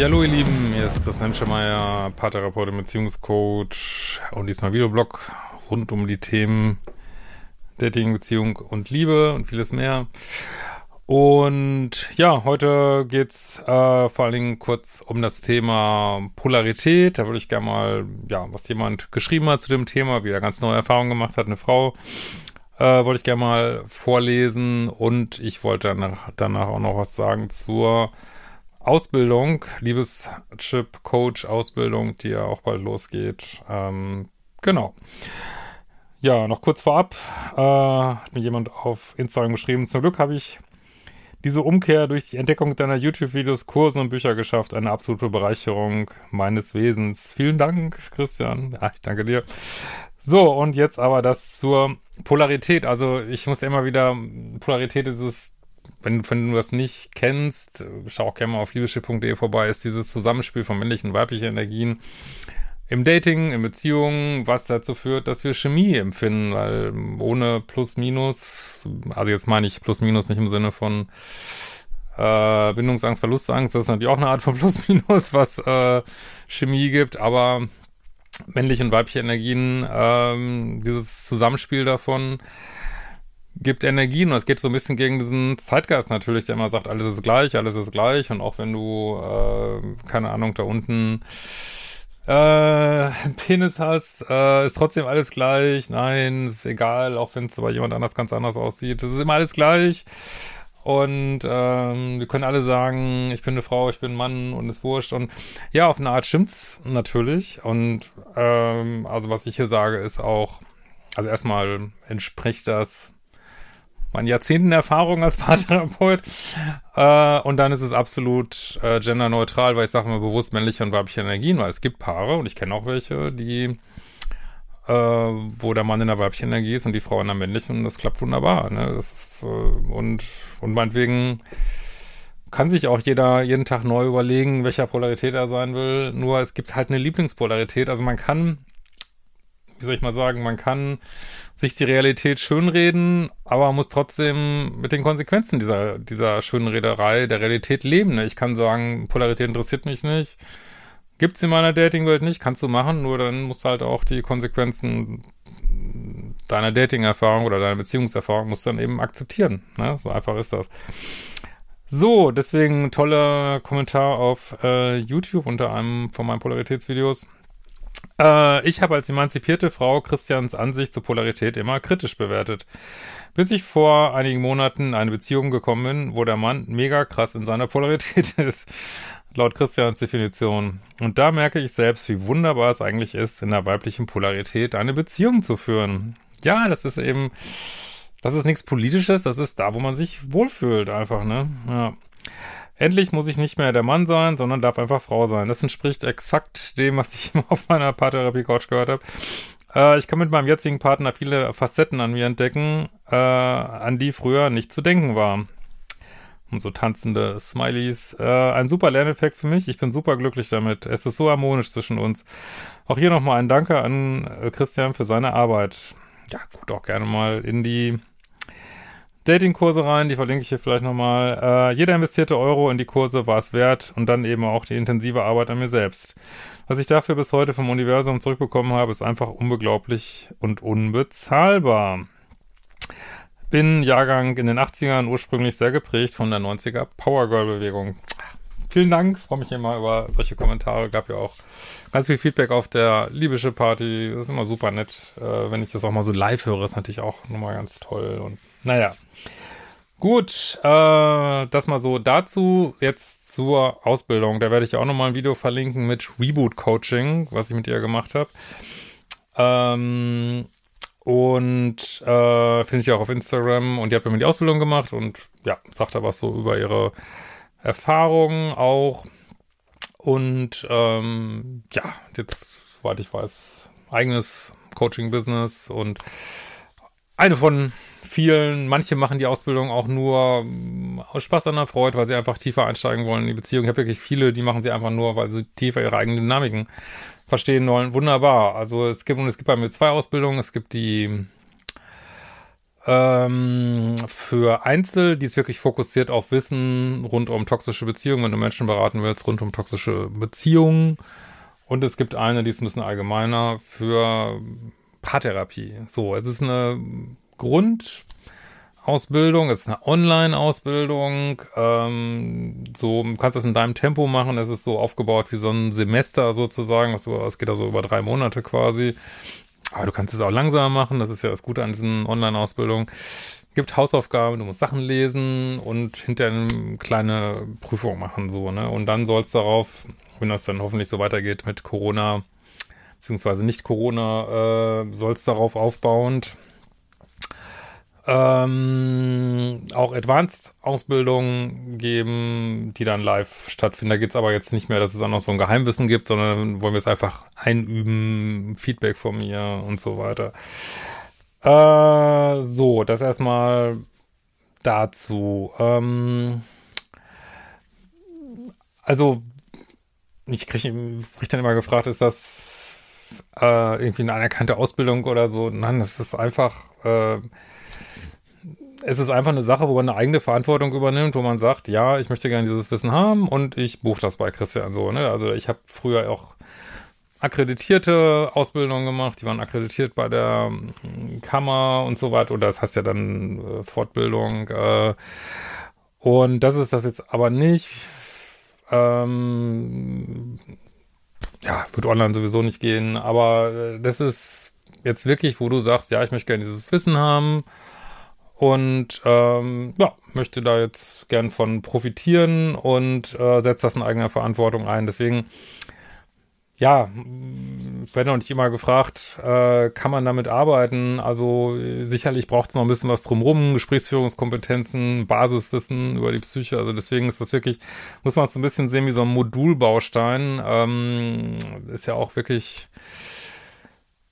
Ja, hallo ihr Lieben, hier ist Chris Hemschemeyer, Paartherapeut und Beziehungscoach und diesmal Videoblog rund um die Themen Dating, Beziehung und Liebe und vieles mehr. Und ja, heute geht's äh, vor allen Dingen kurz um das Thema Polarität. Da würde ich gerne mal, ja, was jemand geschrieben hat zu dem Thema, wie er ganz neue Erfahrungen gemacht hat, eine Frau, äh, wollte ich gerne mal vorlesen und ich wollte danach, danach auch noch was sagen zur Ausbildung, Liebeschip Coach Ausbildung, die ja auch bald losgeht. Ähm, genau. Ja, noch kurz vorab, äh, hat mir jemand auf Instagram geschrieben, zum Glück habe ich diese Umkehr durch die Entdeckung deiner YouTube-Videos, Kurse und Bücher geschafft. Eine absolute Bereicherung meines Wesens. Vielen Dank, Christian. Ja, ich danke dir. So, und jetzt aber das zur Polarität. Also ich muss immer wieder, Polarität ist es, wenn, wenn du das nicht kennst, schau auch gerne mal auf liebeschiff.de vorbei, ist dieses Zusammenspiel von männlichen und weiblichen Energien im Dating, in Beziehungen, was dazu führt, dass wir Chemie empfinden, weil ohne Plus, Minus, also jetzt meine ich Plus, Minus nicht im Sinne von äh, Bindungsangst, Verlustangst, das ist natürlich auch eine Art von Plus, Minus, was äh, Chemie gibt, aber männliche und weibliche Energien, ähm, dieses Zusammenspiel davon gibt Energien und es geht so ein bisschen gegen diesen Zeitgeist natürlich, der immer sagt, alles ist gleich, alles ist gleich und auch wenn du, äh, keine Ahnung, da unten äh, Penis hast, äh, ist trotzdem alles gleich. Nein, ist egal, auch wenn es bei jemand anders ganz anders aussieht. Es ist immer alles gleich. Und ähm, wir können alle sagen, ich bin eine Frau, ich bin ein Mann und ist wurscht. Und ja, auf eine Art stimmt's natürlich. Und ähm, also was ich hier sage, ist auch, also erstmal entspricht das meinen Jahrzehnten Erfahrung als Paartherapeut. Äh, und dann ist es absolut äh, genderneutral, weil ich sage mal bewusst männliche und weibliche Energien, weil es gibt Paare und ich kenne auch welche, die äh, wo der Mann in der weiblichen Energie ist und die Frau in der männlichen und das klappt wunderbar. Ne? Das, äh, und, und meinetwegen kann sich auch jeder jeden Tag neu überlegen, welcher Polarität er sein will. Nur es gibt halt eine Lieblingspolarität. Also man kann, wie soll ich mal sagen, man kann sich die Realität schönreden, aber muss trotzdem mit den Konsequenzen dieser, dieser Schönrederei der Realität leben. Ne? Ich kann sagen, Polarität interessiert mich nicht. Gibt's in meiner Datingwelt nicht, kannst du machen, nur dann musst du halt auch die Konsequenzen deiner Dating-Erfahrung oder deiner Beziehungserfahrung musst du dann eben akzeptieren. Ne? So einfach ist das. So, deswegen toller Kommentar auf äh, YouTube unter einem von meinen Polaritätsvideos. Äh, ich habe als emanzipierte Frau Christians Ansicht zur Polarität immer kritisch bewertet. Bis ich vor einigen Monaten in eine Beziehung gekommen bin, wo der Mann mega krass in seiner Polarität ist. Laut Christians Definition. Und da merke ich selbst, wie wunderbar es eigentlich ist, in der weiblichen Polarität eine Beziehung zu führen. Ja, das ist eben, das ist nichts Politisches, das ist da, wo man sich wohlfühlt, einfach, ne? Ja. Endlich muss ich nicht mehr der Mann sein, sondern darf einfach Frau sein. Das entspricht exakt dem, was ich immer auf meiner Paartherapie-Couch gehört habe. Äh, ich kann mit meinem jetzigen Partner viele Facetten an mir entdecken, äh, an die früher nicht zu denken war. Und so tanzende Smileys. Äh, ein super Lerneffekt für mich. Ich bin super glücklich damit. Es ist so harmonisch zwischen uns. Auch hier nochmal ein Danke an äh, Christian für seine Arbeit. Ja, guckt auch gerne mal in die Datingkurse rein, die verlinke ich hier vielleicht nochmal. Äh, jeder investierte Euro in die Kurse war es wert und dann eben auch die intensive Arbeit an mir selbst. Was ich dafür bis heute vom Universum zurückbekommen habe, ist einfach unbeglaublich und unbezahlbar. Bin Jahrgang in den 80ern ursprünglich sehr geprägt von der 90er Powergirl-Bewegung. Vielen Dank, freue mich immer über solche Kommentare. Gab ja auch ganz viel Feedback auf der libysche Party. Das ist immer super nett. Äh, wenn ich das auch mal so live höre, ist natürlich auch nochmal ganz toll und naja. Gut, äh, das mal so dazu. Jetzt zur Ausbildung. Da werde ich auch nochmal ein Video verlinken mit Reboot Coaching, was ich mit ihr gemacht habe. Ähm, und äh, finde ich auch auf Instagram. Und die hat bei mir die Ausbildung gemacht und ja, sagt da was so über ihre Erfahrungen auch. Und ähm, ja, jetzt, soweit ich weiß, eigenes Coaching-Business und eine von vielen, manche machen die Ausbildung auch nur mm, aus Spaß an der Freude, weil sie einfach tiefer einsteigen wollen in die Beziehung. Ich habe wirklich viele, die machen sie einfach nur, weil sie tiefer ihre eigenen Dynamiken verstehen wollen. Wunderbar. Also es gibt, und es gibt bei mir zwei Ausbildungen. Es gibt die äh, ähm, für Einzel, die ist wirklich fokussiert auf Wissen rund um toxische Beziehungen, wenn du Menschen beraten willst, rund um toxische Beziehungen. Und es gibt eine, die ist ein bisschen allgemeiner für Paartherapie. So, es ist eine Grundausbildung, es ist eine Online-Ausbildung. Ähm, so, du das in deinem Tempo machen. Es ist so aufgebaut wie so ein Semester sozusagen. Es geht also über drei Monate quasi. Aber du kannst es auch langsamer machen, das ist ja das Gute an diesen Online-Ausbildungen. Gibt Hausaufgaben, du musst Sachen lesen und hinterher eine kleine Prüfung machen, so, ne? Und dann soll es darauf, wenn das dann hoffentlich so weitergeht mit Corona, beziehungsweise nicht Corona, äh, es darauf aufbauend ähm, auch Advanced-Ausbildungen geben, die dann live stattfinden. Da geht es aber jetzt nicht mehr, dass es auch noch so ein Geheimwissen gibt, sondern wollen wir es einfach einüben, Feedback von mir und so weiter. Äh, so, das erstmal dazu. Ähm, also, ich kriege krieg dann immer gefragt, ist das äh, irgendwie eine anerkannte Ausbildung oder so? Nein, das ist einfach... Äh, es ist einfach eine Sache, wo man eine eigene Verantwortung übernimmt, wo man sagt, ja, ich möchte gerne dieses Wissen haben und ich buche das bei Christian so. Ne? Also ich habe früher auch akkreditierte Ausbildungen gemacht, die waren akkreditiert bei der hm, Kammer und so weiter. Oder das heißt ja dann äh, Fortbildung. Äh, und das ist das jetzt aber nicht. Ähm, ja, wird online sowieso nicht gehen, aber äh, das ist jetzt wirklich, wo du sagst, ja, ich möchte gerne dieses Wissen haben und ähm, ja, möchte da jetzt gern von profitieren und äh, setzt das in eigener Verantwortung ein. Deswegen, ja, werde noch nicht immer gefragt, äh, kann man damit arbeiten? Also sicherlich braucht es noch ein bisschen was drumrum, Gesprächsführungskompetenzen, Basiswissen über die Psyche. Also deswegen ist das wirklich, muss man es so ein bisschen sehen wie so ein Modulbaustein. Ähm, ist ja auch wirklich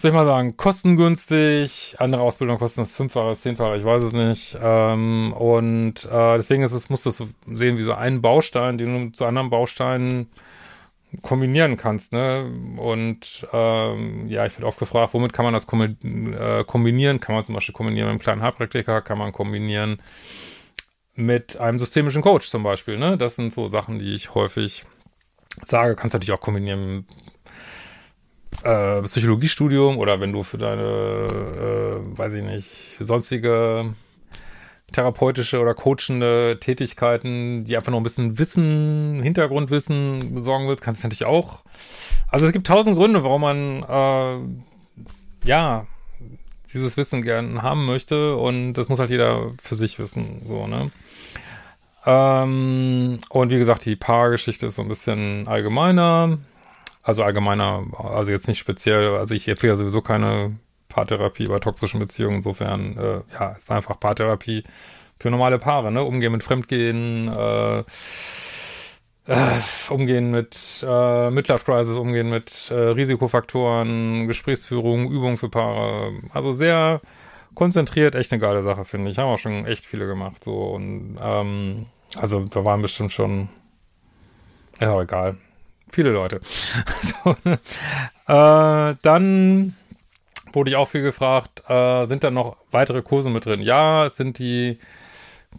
soll ich mal sagen, kostengünstig. Andere Ausbildungen kosten das fünffache, zehnfache, ich weiß es nicht. Ähm, und äh, deswegen ist es, musst du es sehen wie so einen Baustein, den du zu anderen Bausteinen kombinieren kannst, ne? Und ähm, ja, ich werde oft gefragt, womit kann man das äh, kombinieren? Kann man zum Beispiel kombinieren mit einem kleinen Heilpraktiker, kann man kombinieren mit einem systemischen Coach zum Beispiel, ne? Das sind so Sachen, die ich häufig sage. Kannst natürlich auch kombinieren äh, Psychologiestudium oder wenn du für deine, äh, weiß ich nicht, sonstige therapeutische oder coachende Tätigkeiten, die einfach noch ein bisschen Wissen, Hintergrundwissen besorgen willst, kannst du natürlich auch. Also es gibt tausend Gründe, warum man äh, ja dieses Wissen gern haben möchte und das muss halt jeder für sich wissen, so, ne? Ähm, und wie gesagt, die Paargeschichte ist so ein bisschen allgemeiner. Also allgemeiner, also jetzt nicht speziell, also ich empfehle sowieso keine Paartherapie bei toxischen Beziehungen. Insofern, äh, ja, ist einfach Paartherapie für normale Paare, ne? Umgehen mit Fremdgehen, äh, äh, umgehen mit äh, Midlife Crisis, umgehen mit äh, Risikofaktoren, Gesprächsführung, Übung für Paare. Also sehr konzentriert, echt eine geile Sache, finde ich. Haben auch schon echt viele gemacht, so und ähm, also da waren bestimmt schon, ja, egal viele Leute. so, ne? äh, dann wurde ich auch viel gefragt, äh, sind da noch weitere Kurse mit drin? Ja, es sind die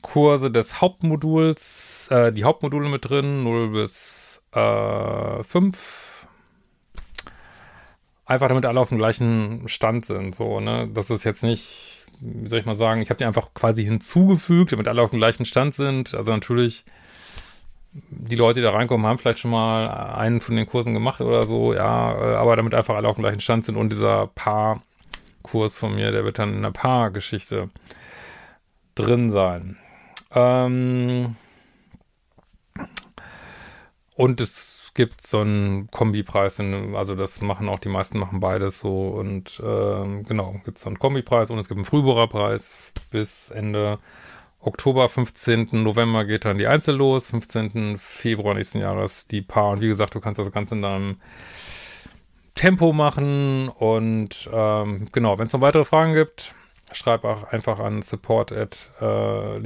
Kurse des Hauptmoduls, äh, die Hauptmodule mit drin, 0 bis äh, 5. Einfach damit alle auf dem gleichen Stand sind, so, ne? Das ist jetzt nicht, wie soll ich mal sagen, ich habe die einfach quasi hinzugefügt, damit alle auf dem gleichen Stand sind. Also natürlich die Leute, die da reinkommen, haben vielleicht schon mal einen von den Kursen gemacht oder so, ja, äh, aber damit einfach alle auf dem gleichen Stand sind und dieser Paar-Kurs von mir, der wird dann in der Paar-Geschichte drin sein. Ähm und es gibt so einen Kombipreis, also das machen auch die meisten, machen beides so und ähm, genau, gibt es so einen Kombipreis und es gibt einen Frühbohrerpreis bis Ende Oktober, 15. November geht dann die Einzel los, 15. Februar nächsten Jahres die Paar. Und wie gesagt, du kannst das Ganze in deinem Tempo machen. Und ähm, genau, wenn es noch weitere Fragen gibt, schreib auch einfach an support at äh.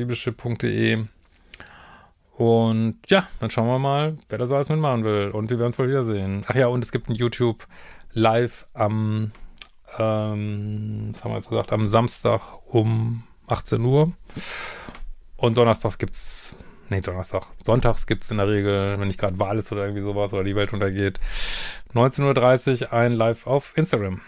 Und ja, dann schauen wir mal, wer da so alles mitmachen will. Und wir werden es wohl wiedersehen. Ach ja, und es gibt ein YouTube live am, ähm, was haben wir jetzt gesagt, am Samstag um 18 Uhr. Und donnerstags gibt's, nee, Donnerstag, sonntags gibt's in der Regel, wenn nicht gerade Wahl ist oder irgendwie sowas oder die Welt untergeht, 19.30 Uhr ein Live auf Instagram.